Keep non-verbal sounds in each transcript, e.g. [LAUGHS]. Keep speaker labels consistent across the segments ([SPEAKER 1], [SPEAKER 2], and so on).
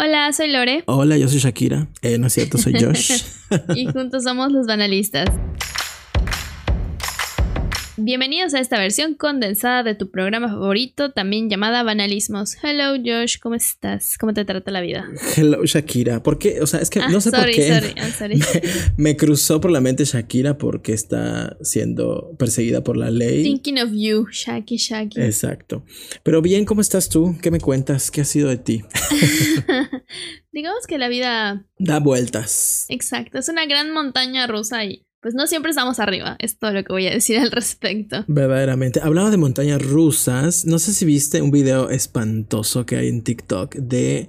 [SPEAKER 1] Hola, soy Lore.
[SPEAKER 2] Hola, yo soy Shakira. Eh, no es cierto, soy [LAUGHS] Josh.
[SPEAKER 1] y juntos somos los banalistas. Bienvenidos a esta versión condensada de tu programa favorito, también llamada Banalismos. Hello Josh, ¿cómo estás? ¿Cómo te trata la vida?
[SPEAKER 2] Hello Shakira. ¿Por qué? O sea, es que no sé por qué.
[SPEAKER 1] Sorry, I'm sorry. [LAUGHS]
[SPEAKER 2] Me, me, cruzó por la mente Shakira porque está siendo perseguida por la ley.
[SPEAKER 1] Thinking of you, Shaki Shaki.
[SPEAKER 2] Exacto. Pero bien, ¿cómo estás tú? ¿Qué me cuentas? ¿Qué ha sido de ti? [LAUGHS] [LAUGHS]
[SPEAKER 1] Digamos que la vida
[SPEAKER 2] da vueltas.
[SPEAKER 1] Exacto, es una gran montaña rusa y pues no siempre estamos arriba, es todo lo que voy a decir al respecto.
[SPEAKER 2] Verdaderamente. Hablaba de montañas rusas. No sé si viste un video espantoso que hay en TikTok de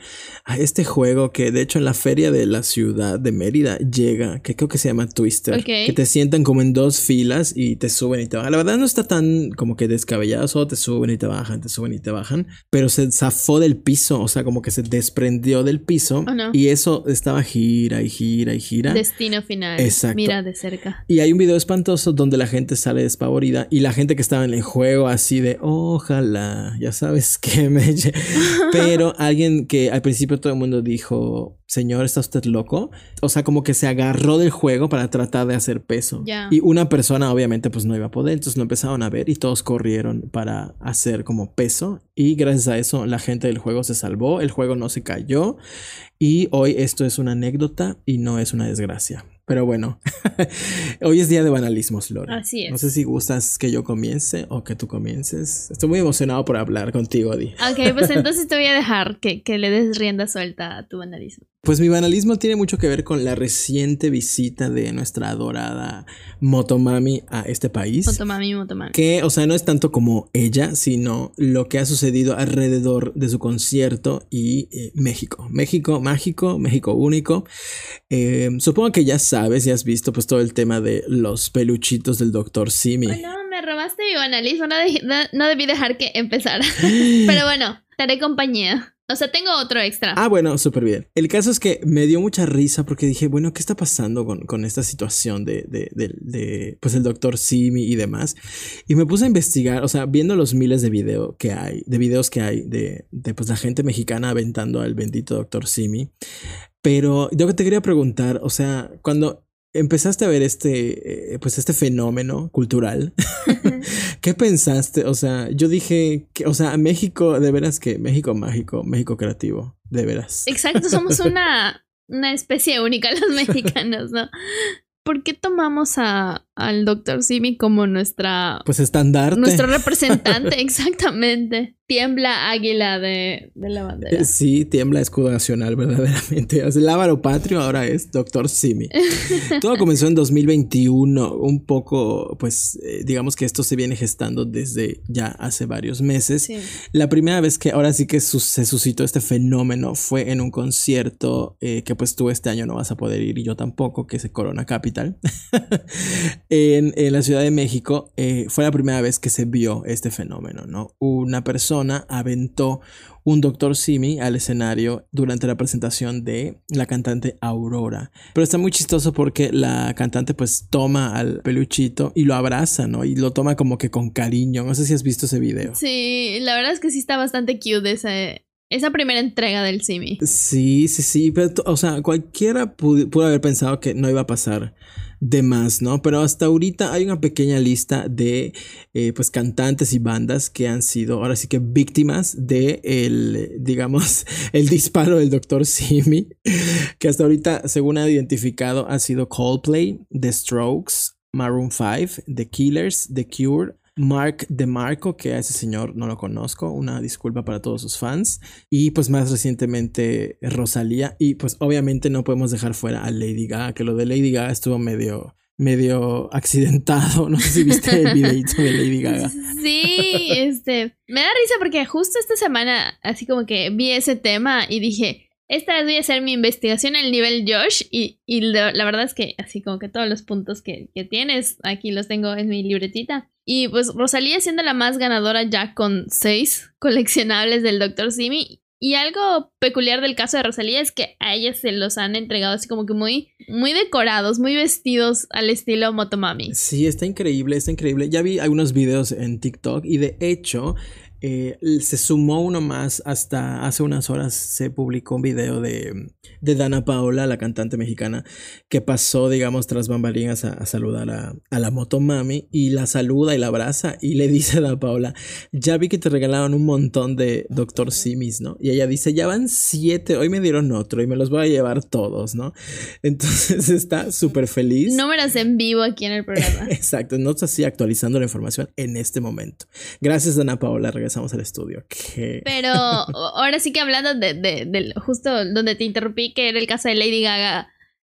[SPEAKER 2] este juego que de hecho en la feria de la ciudad de Mérida llega, que creo que se llama Twister.
[SPEAKER 1] Okay.
[SPEAKER 2] Que te sientan como en dos filas y te suben y te bajan. La verdad no está tan como que descabellado, solo te suben y te bajan, te suben y te bajan. Pero se zafó del piso, o sea, como que se desprendió del piso.
[SPEAKER 1] Oh, no.
[SPEAKER 2] Y eso estaba gira y gira y gira.
[SPEAKER 1] Destino final.
[SPEAKER 2] Exacto.
[SPEAKER 1] Mira de cerca.
[SPEAKER 2] Y hay un video espantoso donde la gente sale despavorida y la gente que estaba en el juego así de ojalá, ya sabes que [LAUGHS] me... Pero alguien que al principio todo el mundo dijo, señor, ¿está usted loco? O sea, como que se agarró del juego para tratar de hacer peso.
[SPEAKER 1] Yeah.
[SPEAKER 2] Y una persona obviamente pues no iba a poder, entonces lo empezaron a ver y todos corrieron para hacer como peso. Y gracias a eso la gente del juego se salvó, el juego no se cayó. Y hoy esto es una anécdota y no es una desgracia. Pero bueno, [LAUGHS] hoy es día de banalismos, Lore.
[SPEAKER 1] Así es.
[SPEAKER 2] No sé si gustas que yo comience o que tú comiences. Estoy muy emocionado por hablar contigo, Adi.
[SPEAKER 1] Ok, pues entonces te voy a dejar que, que le des rienda suelta a tu banalismo.
[SPEAKER 2] Pues mi banalismo tiene mucho que ver con la reciente visita de nuestra adorada Motomami a este país.
[SPEAKER 1] Motomami, Motomami.
[SPEAKER 2] Que, o sea, no es tanto como ella, sino lo que ha sucedido alrededor de su concierto y eh, México. México mágico, México único. Eh, supongo que ya sabes y has visto pues todo el tema de los peluchitos del doctor Simi.
[SPEAKER 1] Oh, no, me robaste mi banalismo, no, de, no, no debí dejar que empezara. [GASPS] Pero bueno, te haré compañía. O sea, tengo otro extra.
[SPEAKER 2] Ah, bueno, súper bien. El caso es que me dio mucha risa porque dije, bueno, ¿qué está pasando con, con esta situación de, de, de, de, pues, el doctor Simi y demás? Y me puse a investigar, o sea, viendo los miles de videos que hay, de videos que hay de, de pues, la gente mexicana aventando al bendito doctor Simi. Pero yo te quería preguntar, o sea, cuando empezaste a ver este, eh, pues este fenómeno cultural, [LAUGHS] ¿qué pensaste? O sea, yo dije, que, o sea, México, de veras que México mágico, México creativo, de veras.
[SPEAKER 1] Exacto, somos [LAUGHS] una, una especie única los mexicanos, ¿no? ¿Por qué tomamos a, al doctor Simi como nuestra...
[SPEAKER 2] Pues estandarte.
[SPEAKER 1] Nuestro representante, [LAUGHS] exactamente. Tiembla águila de, de, la bandera.
[SPEAKER 2] Sí, tiembla escudo nacional, verdaderamente. El ávaro patrio ahora es Doctor Simi. [LAUGHS] Todo comenzó en 2021, un poco, pues, eh, digamos que esto se viene gestando desde ya hace varios meses.
[SPEAKER 1] Sí.
[SPEAKER 2] La primera vez que ahora sí que su se suscitó este fenómeno fue en un concierto eh, que pues tú este año no vas a poder ir y yo tampoco, que es el Corona Capital. [LAUGHS] en, en, la Ciudad de México eh, fue la primera vez que se vio este fenómeno, ¿no? Una persona aventó un Dr. Simi al escenario durante la presentación de la cantante Aurora. Pero está muy chistoso porque la cantante pues toma al peluchito y lo abraza, ¿no? Y lo toma como que con cariño. No sé si has visto ese video.
[SPEAKER 1] Sí, la verdad es que sí está bastante cute ese, esa primera entrega del Simi.
[SPEAKER 2] Sí, sí, sí. Pero, o sea, cualquiera pudo haber pensado que no iba a pasar de más, ¿no? Pero hasta ahorita hay una pequeña lista de eh, pues cantantes y bandas que han sido ahora sí que víctimas de el, digamos, [LAUGHS] el disparo del Dr. Simi, que hasta ahorita, según ha identificado, ha sido Coldplay, The Strokes, Maroon 5, The Killers, The Cure, Mark DeMarco, que a ese señor no lo conozco, una disculpa para todos sus fans. Y pues más recientemente Rosalía. Y pues obviamente no podemos dejar fuera a Lady Gaga, que lo de Lady Gaga estuvo medio medio accidentado. No sé si viste el videito de Lady [LAUGHS] Gaga.
[SPEAKER 1] Sí, este. Me da risa porque justo esta semana, así como que vi ese tema y dije. Esta vez voy a hacer mi investigación al nivel Josh y, la, verdad es que así como que todos los puntos que, que, tienes aquí los tengo en mi libretita. Y pues Rosalía siendo la más ganadora ya con seis [LAUGHS] coleccionables del Dr. Simi. Y algo peculiar del caso de Rosalía es que a ella se los han entregado así como que muy, muy decorados, muy vestidos al estilo Motomami.
[SPEAKER 2] Sí, está increíble, está increíble. Ya vi algunos videos en TikTok y de hecho Eh, se sumó uno más hasta hace unas horas se publicó un video de, de Dana Paola, la cantante mexicana, que pasó, digamos, tras bambalinas a, saludar a, a, la motomami y la saluda y la abraza y le [LAUGHS] dice a Dana Paola, ya vi que te regalaron un montón de Doctor Simis, ¿no? Y ella dice, ya van siete, hoy me dieron otro y me los voy a llevar todos, ¿no? [LAUGHS] Entonces está súper feliz.
[SPEAKER 1] Números en vivo aquí en el programa. [LAUGHS]
[SPEAKER 2] Exacto, no está así actualizando la información en este momento. Gracias, Dana Paola, regresamos al estudio.
[SPEAKER 1] Pero [LAUGHS] ahora sí que hablando de, de, justo donde te interrumpí, que era el caso de Lady Gaga,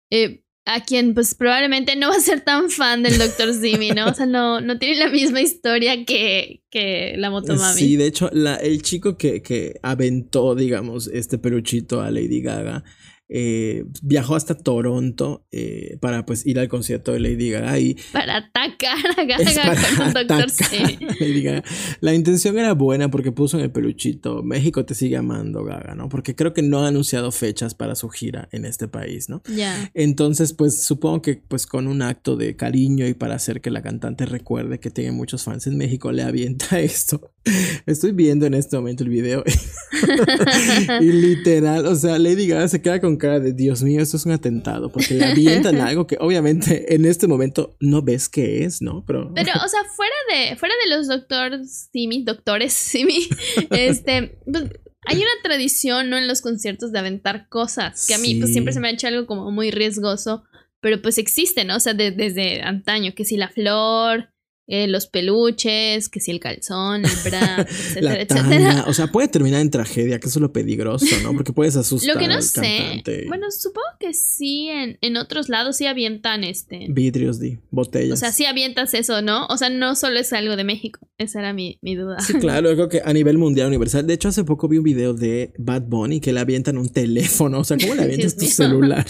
[SPEAKER 1] eh, a quien pues probablemente no va a ser tan fan del Dr. [LAUGHS] Simi, ¿no? O sea, no, no tiene la misma historia que, que la Motomami.
[SPEAKER 2] Sí, de hecho, la, el chico que, que aventó, digamos, este peluchito a Lady Gaga eh, viajó hasta Toronto eh, para pues ir al concierto de Lady Gaga y
[SPEAKER 1] para atacar a Gaga con Doctor
[SPEAKER 2] La intención era buena porque puso en el peluchito México te sigue amando Gaga, ¿no? Porque creo que no ha anunciado fechas para su gira en este país, ¿no?
[SPEAKER 1] Ya.
[SPEAKER 2] Entonces, pues supongo que pues con un acto de cariño y para hacer que la cantante recuerde que tiene muchos fans en México le avienta [LAUGHS] esto. Estoy viendo en este momento el video [LAUGHS] y literal, o sea, Lady Gaga se queda con cara de Dios mío, esto es un atentado, porque le avientan [LAUGHS] algo que obviamente en este momento no ves qué es, ¿no? Pero,
[SPEAKER 1] Pero o sea, fuera de, fuera de los doctores Simi, doctores Simi, [LAUGHS] este, pues, hay una tradición, ¿no? En los conciertos de aventar cosas, que a mí pues siempre se me ha hecho algo como muy riesgoso, pero pues existe, ¿no? O sea, desde antaño, que si la flor, eh, los peluches, que si el calzón, el bra, [LAUGHS] etcétera, etcétera.
[SPEAKER 2] O sea, puede terminar en tragedia, que eso es lo peligroso, ¿no? Porque puedes asustar.
[SPEAKER 1] Lo que no sé. Bueno, supongo que sí, en, en otros lados sí avientan este.
[SPEAKER 2] Vidrios, di, botellas.
[SPEAKER 1] O sea, sí avientas eso, ¿no? O sea, no solo es algo de México. Esa era mi, mi duda.
[SPEAKER 2] Sí, claro, creo que a nivel mundial, universal. De hecho, hace poco vi un video de Bad Bunny que le avientan un teléfono. O sea, ¿cómo le [LAUGHS] avientas tu celular?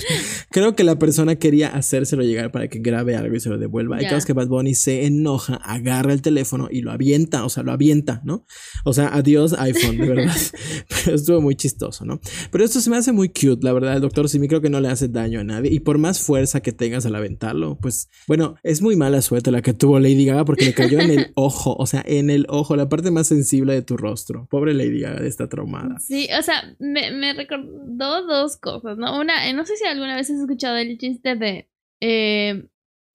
[SPEAKER 2] Creo que la persona quería hacérselo llegar para que grabe algo y se lo devuelva. Y claro que Bad Bunny se enoja agarra el teléfono y lo avienta, o sea, lo avienta, ¿no? O sea, adiós iPhone, de verdad. [LAUGHS] Pero estuvo muy chistoso, ¿no? Pero esto se me hace muy cute, la verdad. El doctor Simi creo que no le hace daño a nadie. Y por más fuerza que tengas al aventarlo, pues, bueno, es muy mala suerte la que tuvo Lady Gaga porque le cayó en el [LAUGHS] ojo, o sea, en el ojo, la parte más sensible de tu rostro. Pobre Lady Gaga está traumada.
[SPEAKER 1] Sí, o sea, me, me recordó dos cosas, ¿no? Una, eh, no sé si alguna vez has escuchado el chiste de eh,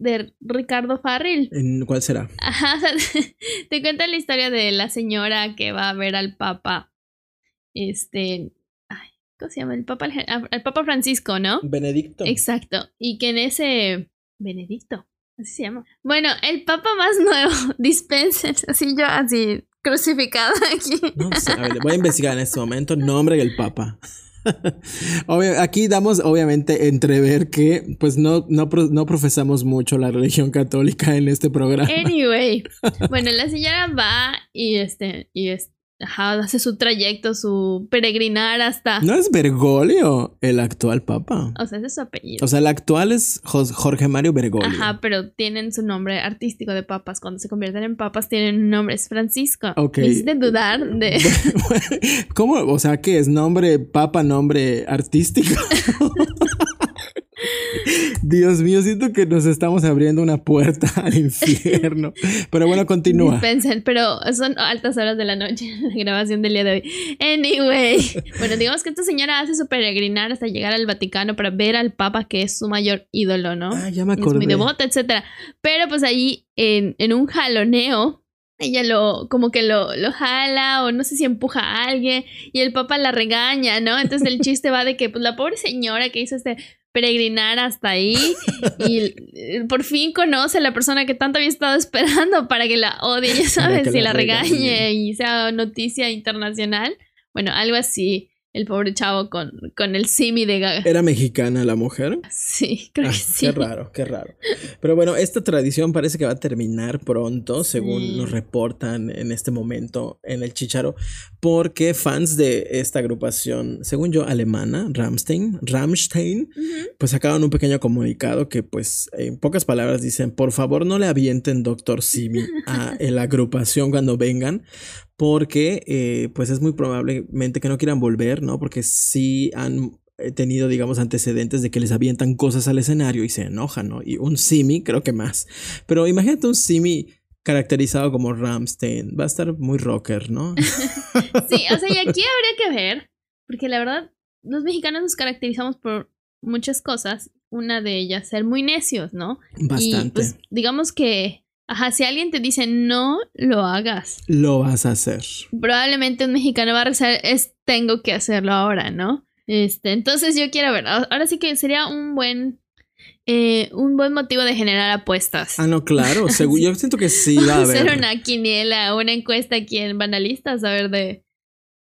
[SPEAKER 1] de Ricardo Farril.
[SPEAKER 2] ¿En cuál será?
[SPEAKER 1] Ajá, [LAUGHS] te cuenta la historia de la señora que va a ver al Papa. Este. Ay, ¿Cómo se llama? El Papa, el Papa Francisco, ¿no?
[SPEAKER 2] Benedicto.
[SPEAKER 1] Exacto. Y que en ese. Benedicto. Así se llama. Bueno, el Papa más nuevo, [LAUGHS] dispensen, así yo, así, crucificado aquí.
[SPEAKER 2] No sé, a ver, voy a investigar en este momento nombre del Papa. Aquí damos obviamente entrever que pues no, no, no, profesamos mucho la religión católica en este programa.
[SPEAKER 1] Anyway, bueno, la señora va y este, y este, Ajá, hace su trayecto, su peregrinar hasta.
[SPEAKER 2] ¿No es Bergoglio el actual papa?
[SPEAKER 1] O sea, ese es su apellido.
[SPEAKER 2] O sea, el actual es Jorge Mario Bergoglio.
[SPEAKER 1] Ajá, pero tienen su nombre artístico de papas. Cuando se convierten en papas, tienen nombre, es Francisco.
[SPEAKER 2] Ok.
[SPEAKER 1] Me dudar de. [LAUGHS]
[SPEAKER 2] ¿Cómo? O sea, ¿qué es nombre papa, nombre artístico? [LAUGHS] Dios mío, siento que nos estamos abriendo una puerta [LAUGHS] al infierno. Pero bueno, continúa.
[SPEAKER 1] Dispensen, pero son altas horas de la noche, [LAUGHS] la grabación del día de hoy. Anyway, bueno, digamos que esta señora hace su peregrinar hasta llegar al Vaticano para ver al Papa, que es su mayor ídolo, ¿no?
[SPEAKER 2] Ah, ya me acordé. Es
[SPEAKER 1] muy devota, etcétera. Pero pues ahí, en, en un jaloneo, ella lo, como que lo, lo jala o no sé si empuja a alguien y el papa la regaña, ¿no? Entonces el chiste va de que pues la pobre señora que hizo este peregrinar hasta ahí y eh, por fin conoce a la persona que tanto había estado esperando para que la odie, ya sabes, y la, regañe y sea noticia internacional. Bueno, algo así el pobre chavo con, con el simi de Gaga.
[SPEAKER 2] ¿Era mexicana la mujer?
[SPEAKER 1] Sí, creo que ah, sí.
[SPEAKER 2] Qué raro, qué raro. Pero bueno, esta tradición parece que va a terminar pronto, según nos reportan en este momento en el Chicharo, porque fans de esta agrupación, según yo, alemana, Ramstein, Ramstein, pues sacaron un pequeño comunicado que pues en pocas palabras dicen, por favor no le avienten Doctor Simi a [LAUGHS] la agrupación cuando vengan, porque eh, pues es muy probablemente que no quieran volver, ¿no? Porque sí han eh, tenido, digamos, antecedentes de que les avientan cosas al escenario y se enojan, ¿no? Y un simi, creo que más. Pero imagínate un simi caracterizado como Ramstein. Va a estar muy rocker, ¿no? [LAUGHS]
[SPEAKER 1] sí, o sea, y aquí habría que ver, porque la verdad, los mexicanos nos caracterizamos por muchas cosas. Una de ellas, ser muy necios, ¿no?
[SPEAKER 2] Bastante.
[SPEAKER 1] Y pues, digamos que, ajá, si alguien te dice no lo hagas,
[SPEAKER 2] Lo vas a hacer.
[SPEAKER 1] probablemente un mexicano va a rezar, es tengo que hacerlo ahora, ¿no? Este, entonces yo quiero ver, ahora sí que sería un buen, eh, un buen motivo de generar apuestas.
[SPEAKER 2] Ah, no, claro. [LAUGHS] Yo siento que sí va a
[SPEAKER 1] a hacer
[SPEAKER 2] haber.
[SPEAKER 1] una quiniela, una encuesta aquí en Banalistas, a ver de,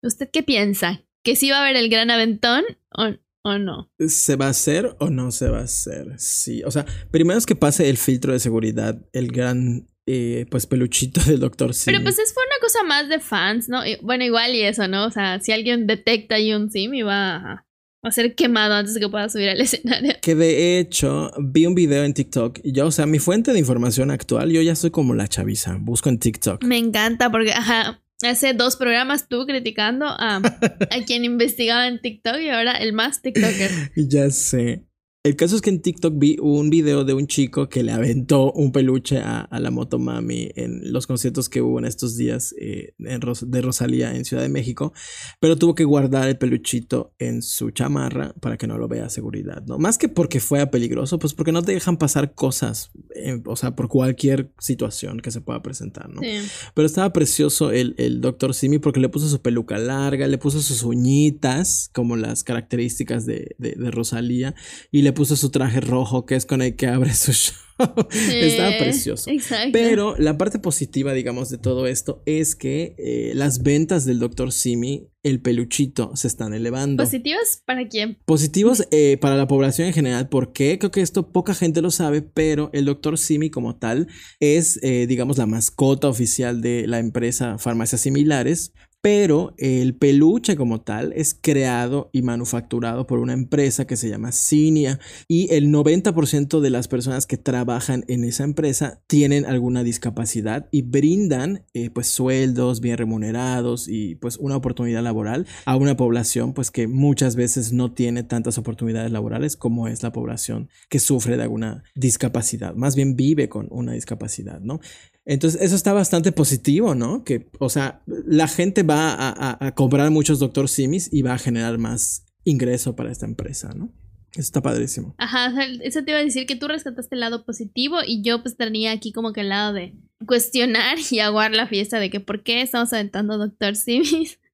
[SPEAKER 1] ¿usted qué piensa? ¿Que sí va a haber el gran aventón o, o no?
[SPEAKER 2] ¿Se va a hacer o no se va a hacer? Sí. O sea, primero es que pase el filtro de seguridad, el gran, eh, pues, peluchito del doctor Simi.
[SPEAKER 1] Pero pues es fue una cosa más de fans, ¿no? Y, bueno, igual y eso, ¿no? O sea, si alguien detecta ahí un sim, va a, a ser quemado antes de que pueda subir al [LAUGHS] escenario.
[SPEAKER 2] Que de hecho vi un video en TikTok y yo, o sea, mi fuente de información actual, yo ya soy como la chaviza, busco en TikTok.
[SPEAKER 1] Me encanta porque, ajá, hace dos programas tú criticando a, a [LAUGHS] quien investigaba en TikTok y ahora el más TikToker.
[SPEAKER 2] Ya sé. El caso es que en TikTok vi un video de un chico que le aventó un peluche a, a la Motomami en los conciertos que hubo en estos días eh, en Ros- de Rosalía en Ciudad de México, pero tuvo que guardar el peluchito en su chamarra para que no lo vea seguridad, ¿no? Más que porque fuera peligroso, pues porque no te dejan pasar cosas, eh, o sea, por cualquier situación que se pueda presentar, ¿no?
[SPEAKER 1] Sí.
[SPEAKER 2] Pero estaba precioso el, el Dr. Simi porque le puso su peluca larga, le puso sus uñitas, como las características de, de, de Rosalía, y le puso su traje rojo, que es con el que abre su [LAUGHS] show. estaba
[SPEAKER 1] Eh,
[SPEAKER 2] precioso.
[SPEAKER 1] Exacto.
[SPEAKER 2] Pero la parte positiva, digamos, de todo esto es que eh, las ventas del Dr. Simi, el peluchito, se están elevando.
[SPEAKER 1] ¿Positivos para quién?
[SPEAKER 2] Positivos eh, para la población en general, porque creo que esto poca gente lo sabe, pero el doctor Simi como tal es, eh, digamos, la mascota oficial de la empresa Farmacias Similares, pero el peluche como tal es creado y manufacturado por una empresa que se llama Cinia y el 90% de las personas que trabajan en esa empresa tienen alguna discapacidad y brindan eh, pues sueldos bien remunerados y pues una oportunidad laboral a una población pues que muchas veces no tiene tantas oportunidades laborales como es la población que sufre de alguna discapacidad, más bien vive con una discapacidad, ¿no? Entonces, eso está bastante positivo, ¿no? Que, o sea, la gente va a, a- comprar muchos Doctor Simis y va a generar más ingreso para esta empresa, ¿no? Eso está padrísimo.
[SPEAKER 1] Ajá, eso te iba a decir que tú rescataste el lado positivo y yo pues tenía aquí como que el lado de cuestionar y aguar la fiesta de que por qué estamos aventando Doctor Simis. [LAUGHS]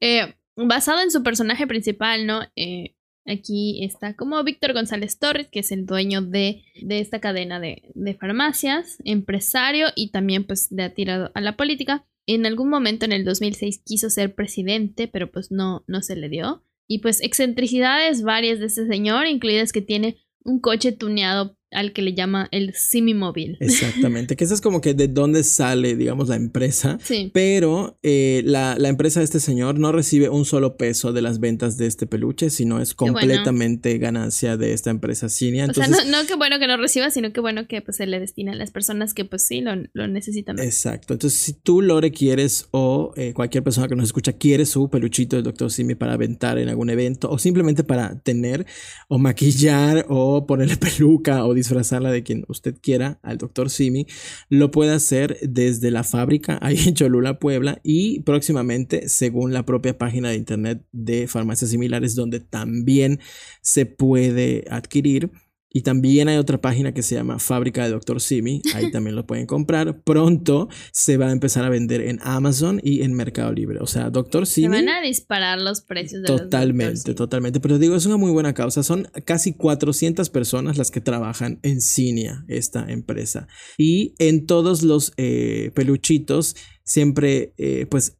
[SPEAKER 1] Eh, basado en su personaje principal, ¿no? Eh, aquí está como Víctor González Torres, que es el dueño de, de esta cadena de, de farmacias, empresario y también pues le ha tirado a la política. En algún momento en el 2006 quiso ser presidente, pero pues no, no se le dio. Y pues excentricidades varias de este señor, incluidas que tiene un coche tuneado al que le llama el Simimóvil.
[SPEAKER 2] Exactamente, que eso es como que de dónde sale, digamos, la empresa.
[SPEAKER 1] Sí.
[SPEAKER 2] Pero eh, la, la empresa de este señor no recibe un solo peso de las ventas de este peluche, sino es
[SPEAKER 1] bueno.
[SPEAKER 2] completamente ganancia de esta empresa Cinia.
[SPEAKER 1] O sea,
[SPEAKER 2] Entonces,
[SPEAKER 1] no, no que bueno que no reciba, sino que bueno que pues se le destina a las personas que pues sí lo, lo necesitan.
[SPEAKER 2] Exacto. Entonces, si tú, Lore, quieres o eh, cualquier persona que nos escucha quiere su peluchito del Dr. Simi para aventar en algún evento o simplemente para tener o maquillar o ponerle [LAUGHS] peluca o disfrazarla de quien usted quiera al Dr. Simi, lo puede hacer desde la fábrica [LAUGHS] ahí en Cholula, Puebla y próximamente, según la propia página de internet de farmacias similares, donde también se puede adquirir. Y también hay otra página que se llama Fábrica de Dr. Simi. Ahí [LAUGHS] también lo pueden comprar. Pronto se va a empezar a vender en Amazon y en Mercado Libre. O sea, Dr.
[SPEAKER 1] Se
[SPEAKER 2] Simi.
[SPEAKER 1] van a disparar los precios de los
[SPEAKER 2] Totalmente,
[SPEAKER 1] Dr. Simi.
[SPEAKER 2] totalmente. Pero digo, es una muy buena causa. Son casi 400 personas las que trabajan en Cinia, esta empresa. Y en todos los eh, peluchitos siempre, eh, pues,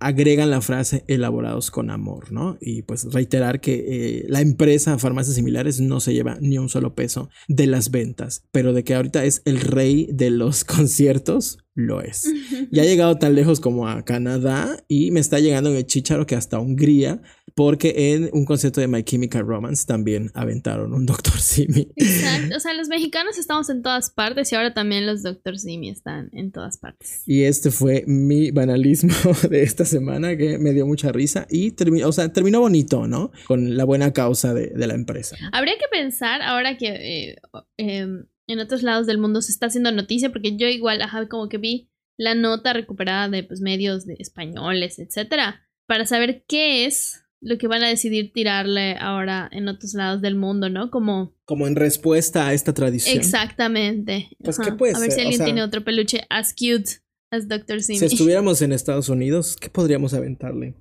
[SPEAKER 2] agregan la frase elaborados con amor, ¿no? Y pues reiterar que eh, la empresa Farmacias Similares no se lleva ni un solo peso de las ventas, pero de que ahorita es el rey de los [LAUGHS] conciertos, lo es. Ya ha llegado tan lejos como a Canadá y me está llegando en el chicharo que hasta Hungría, porque en un concierto de My Chemical Romance también aventaron un Dr. Simi.
[SPEAKER 1] Exacto. O [LAUGHS] sea, los mexicanos estamos en todas partes y ahora también los Dr. Simi están en todas partes.
[SPEAKER 2] Y este fue mi banalismo [LAUGHS] de esta semana que me dio mucha risa y terminó, o sea, terminó bonito, ¿no? Con la buena causa de, de la empresa.
[SPEAKER 1] Habría que pensar ahora que eh, eh, en otros lados del mundo se está haciendo noticia, porque yo igual, ajá, como que vi la nota recuperada de pues, medios de españoles, etcétera, para saber qué es lo que van a decidir tirarle ahora en otros lados del mundo, ¿no? Como...
[SPEAKER 2] Como en respuesta a esta tradición.
[SPEAKER 1] Exactamente.
[SPEAKER 2] Pues, ¿qué puede
[SPEAKER 1] A ver si
[SPEAKER 2] ser? O
[SPEAKER 1] alguien
[SPEAKER 2] sea-
[SPEAKER 1] tiene otro peluche as cute as Dr. Simi.
[SPEAKER 2] Si [LAUGHS] estuviéramos en Estados Unidos, ¿qué podríamos aventarle?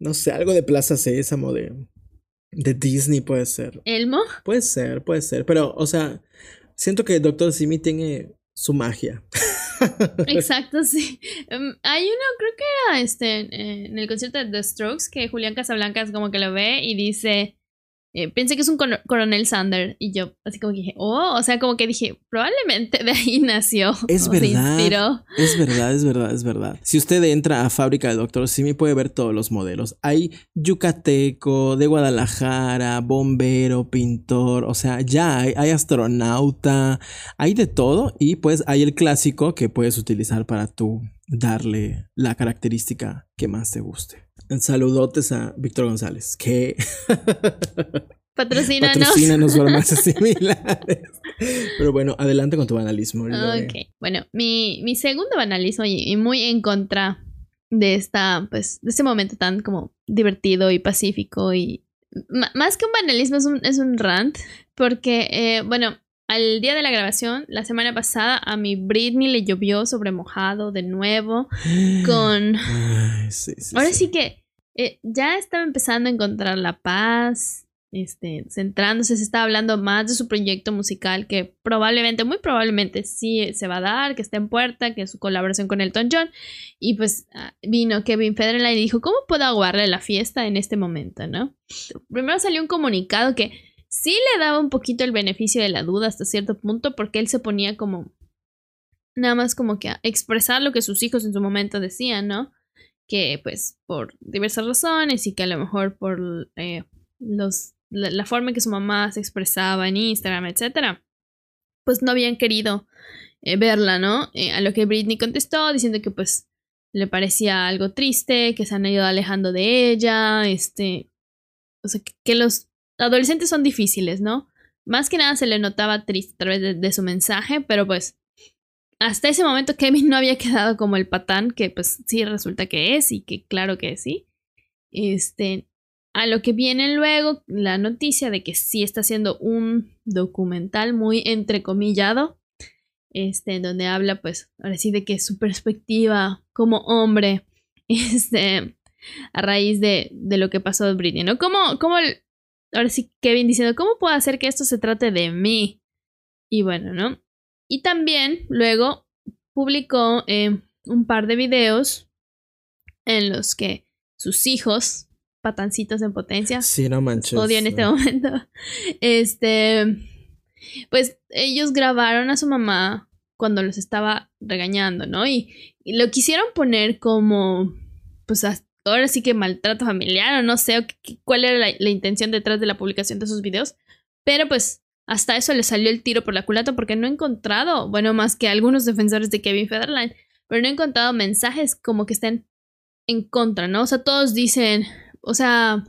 [SPEAKER 2] No sé, algo de Plaza Sésamo, de, de Disney puede ser.
[SPEAKER 1] ¿Elmo?
[SPEAKER 2] Puede ser, puede ser. Pero, o sea, siento que Doctor Simi tiene su magia. [LAUGHS]
[SPEAKER 1] Exacto, [LAUGHS] sí. Em, hay uno, creo que era este, en el concierto de The Strokes, que Julián Casablancas como que lo ve y dice, eh, pensé que es un coronel Sander. Y yo así como que dije, oh, o sea, como que dije, probablemente de ahí [LAUGHS] nació.
[SPEAKER 2] Es
[SPEAKER 1] se
[SPEAKER 2] verdad.
[SPEAKER 1] inspiró.
[SPEAKER 2] Es verdad, es verdad, es verdad. Si usted entra a fábrica de Doctor Simi puede ver todos los modelos. Hay yucateco, de Guadalajara, bombero, pintor, o sea, ya hay, hay astronauta, hay de todo y pues hay el clásico que puedes utilizar para tú darle la característica que más te guste. Saludotes a Víctor González, que
[SPEAKER 1] Patrocina, [LAUGHS]
[SPEAKER 2] patrocínanos farmacias [LAUGHS] similares. Pero bueno, adelante con tu banalismo.
[SPEAKER 1] Ok, bueno, mi, mi segundo banalismo y, muy en contra de esta, pues, de este momento tan como divertido y pacífico y más que un banalismo es un, es un rant, porque, eh, bueno, al día de la grabación, la semana pasada, a mi Britney le llovió sobre mojado de nuevo, [GASPS] con...
[SPEAKER 2] Ay, sí, sí,
[SPEAKER 1] Ahora sí que eh, ya estaba empezando a encontrar la paz, este, centrándose, se estaba hablando más de su proyecto musical que probablemente, muy probablemente sí se va a dar, que está en puerta, que es su colaboración con Elton John. Y pues ah, vino Kevin Federline y dijo, ¿cómo puedo aguarle la fiesta en este momento, no? Primero salió un comunicado que sí le daba un poquito el beneficio de la duda hasta cierto punto porque él se ponía como nada más como que a expresar lo que sus hijos en su momento decían, ¿no? Que pues por diversas razones y que a lo mejor por eh, los, la, forma en que su mamá se expresaba en Instagram, etcétera, pues no habían querido eh, verla, ¿no? Eh, a lo que Britney contestó diciendo que pues le parecía algo triste, que se han ido alejando de ella, este, o sea, que, los adolescentes son difíciles, ¿no? Más que nada se le notaba triste a través de su mensaje, pero pues hasta ese momento Kevin no había quedado como el patán que pues sí resulta que es y que claro que sí. Este, a lo que viene luego la noticia de que sí está haciendo un documental muy entrecomillado, este, donde habla pues ahora sí de que su perspectiva como hombre, [LAUGHS] este, a raíz de, de lo que pasó de Britney, ¿no? ¿Cómo, cómo el- ahora sí Kevin diciendo, ¿cómo puedo hacer que esto se trate de mí? Y bueno, ¿no? Y también luego publicó eh, un par de videos en los que sus hijos, patancitos en potencia,
[SPEAKER 2] Sí, no manches.
[SPEAKER 1] odio en este momento, [LAUGHS] este, pues ellos grabaron a su mamá cuando los estaba regañando, ¿no? Y, y lo quisieron poner como, pues ahora sí que maltrato familiar o no sé o cuál era la, la intención detrás de la publicación de esos videos, pero pues hasta eso le salió el tiro por la culata porque no he encontrado, bueno, más que algunos defensores de Kevin Federline, pero no he encontrado mensajes como que estén en contra, ¿no? O sea, todos dicen, o sea,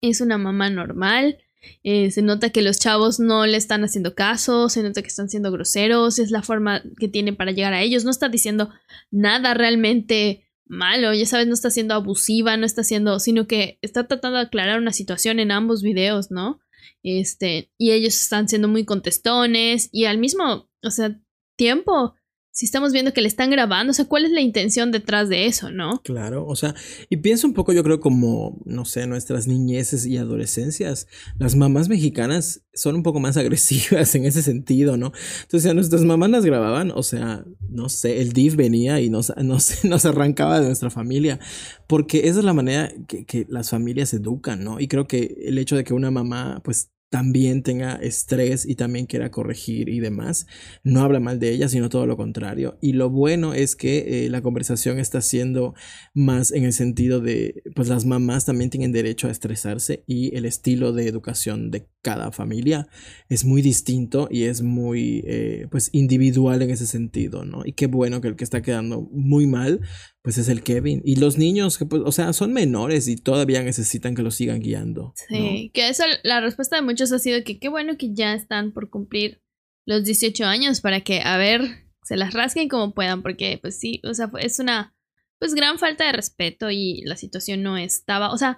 [SPEAKER 1] es una mamá normal, eh, se nota que los chavos no le están haciendo caso, se nota que están siendo groseros, es la forma que tiene para llegar a ellos, no está diciendo nada realmente malo, ya sabes, no está siendo abusiva, no está siendo, sino que está tratando de aclarar una situación en ambos videos, ¿no? Este, y ellos están siendo muy contestones y al mismo, o sea, tiempo, si estamos viendo que le están grabando, o sea, ¿cuál es la intención detrás de eso, no?
[SPEAKER 2] Claro, o sea, y pienso un poco, yo creo, como, no sé, nuestras niñeces y adolescencias. Las mamás mexicanas son un poco más agresivas [LAUGHS] en ese sentido, ¿no? Entonces, a nuestras mamás las grababan, o sea, no sé, el DIF venía y nos, [LAUGHS] nos, nos arrancaba de nuestra familia, porque esa es la manera que, que las familias educan, ¿no? Y creo que el hecho de que una mamá, pues, también tenga estrés y también quiera corregir y demás, no habla mal de ella, sino todo lo contrario. Y lo bueno es que eh, la conversación está siendo más en el sentido de, pues las mamás también tienen derecho a estresarse y el estilo de educación de cada familia es muy distinto y es muy, eh, pues, individual en ese sentido, ¿no? Y qué bueno que el que está quedando muy mal, pues es el Kevin. Y los niños, que pues, o sea, son menores y todavía necesitan que los sigan guiando.
[SPEAKER 1] Sí, que eso, la respuesta de muchos ha sido que qué bueno que ya están por cumplir los 18 años para que, a ver, se las rasquen como puedan, porque pues sí, o sea, es una pues gran falta de respeto y la situación no estaba, o sea,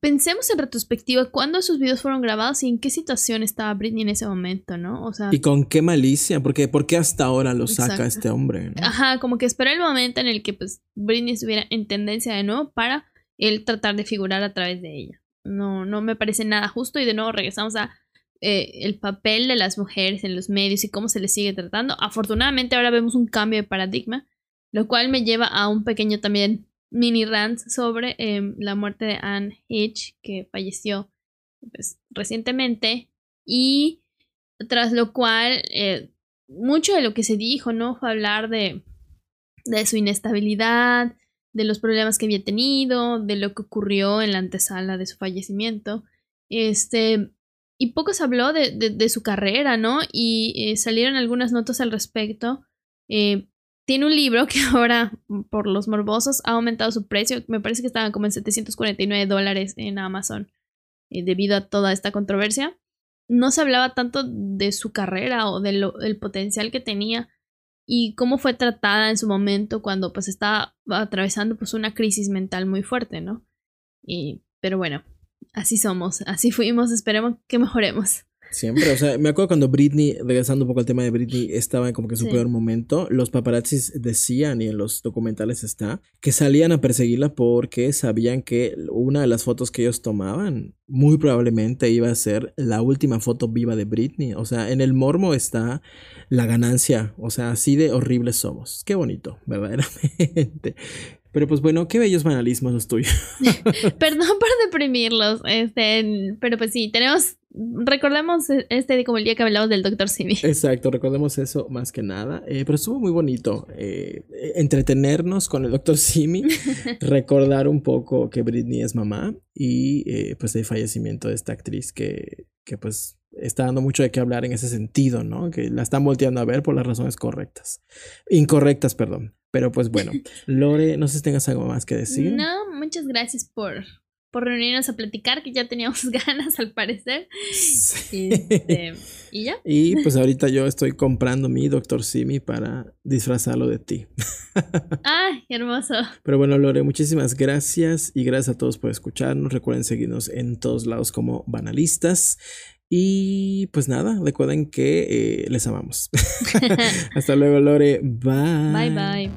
[SPEAKER 1] pensemos en retrospectiva cuándo sus videos fueron grabados y en qué situación estaba Britney en ese momento, ¿no? O sea,
[SPEAKER 2] y con qué malicia, porque ¿por qué hasta ahora lo saca este hombre?
[SPEAKER 1] Ajá, como que esperó el momento en el que pues Britney estuviera en tendencia de nuevo para él tratar de figurar a través de ella. No, no me parece nada justo y de nuevo regresamos a eh, el papel de las mujeres en los medios y cómo se les sigue tratando. Afortunadamente ahora vemos un cambio de paradigma lo cual me lleva a un pequeño también mini rant sobre em, la muerte de Anne Hitch, que falleció pues, recientemente. Y tras lo cual, eh, mucho de lo que se dijo, ¿no? Fue hablar de, de su inestabilidad, de los problemas que había tenido, de lo que ocurrió en la antesala de su fallecimiento. Este, y poco se habló de, de, su carrera, ¿no? Y eh, salieron algunas notas al respecto. Eh, tiene un libro que [LAUGHS] ahora, por los morbosos, ha aumentado su precio. Me parece que estaba como en 749 dólares en Amazon eh, debido a toda esta controversia. No se hablaba tanto de su carrera o del potencial que tenía y cómo fue tratada en su momento cuando pues estaba atravesando pues una crisis mental muy fuerte, ¿no? Y, pero bueno, así somos, así fuimos, esperemos que mejoremos.
[SPEAKER 2] Siempre, o sea, me acuerdo cuando Britney, regresando un poco al tema de Britney, estaba en como que su peor momento, los paparazzis decían, y en los documentales está, que salían a perseguirla porque sabían que una de las fotos que ellos tomaban muy probablemente iba a ser la última foto viva de Britney. O sea, en el mormo está la ganancia, o sea, así de horribles somos. Qué bonito, [LAUGHS] verdaderamente. Pero pues bueno, qué bellos banalismos los tuyos. [LAUGHS] [LAUGHS]
[SPEAKER 1] Perdón por deprimirlos, este, pero pues sí, tenemos, recordemos este como el día que hablamos del Dr. Simi. [LAUGHS]
[SPEAKER 2] Exacto, recordemos eso más que nada. Eh, pero estuvo muy bonito eh, entretenernos con el Dr. Simi, recordar un poco que Britney es mamá y eh, pues el fallecimiento de esta actriz que, que pues está dando mucho de qué hablar en ese sentido, ¿no? Que la están volteando a ver por las razones correctas. Incorrectas, perdón. Pero pues bueno, [LAUGHS] Lore, no sé si tengas algo más que decir.
[SPEAKER 1] No, muchas gracias por, por reunirnos a platicar, que ya teníamos [LAUGHS] ganas al parecer. Este, [LAUGHS] y ya.
[SPEAKER 2] Y pues ahorita yo estoy comprando mi Doctor Simi para disfrazarlo de ti.
[SPEAKER 1] ¡Ay, hermoso!
[SPEAKER 2] Pero bueno, Lore, muchísimas gracias y gracias a todos por escucharnos. Recuerden seguirnos en todos lados como banalistas. Y pues nada, recuerden que eh, les amamos. Hasta luego, Lore. Bye.
[SPEAKER 1] Bye, bye.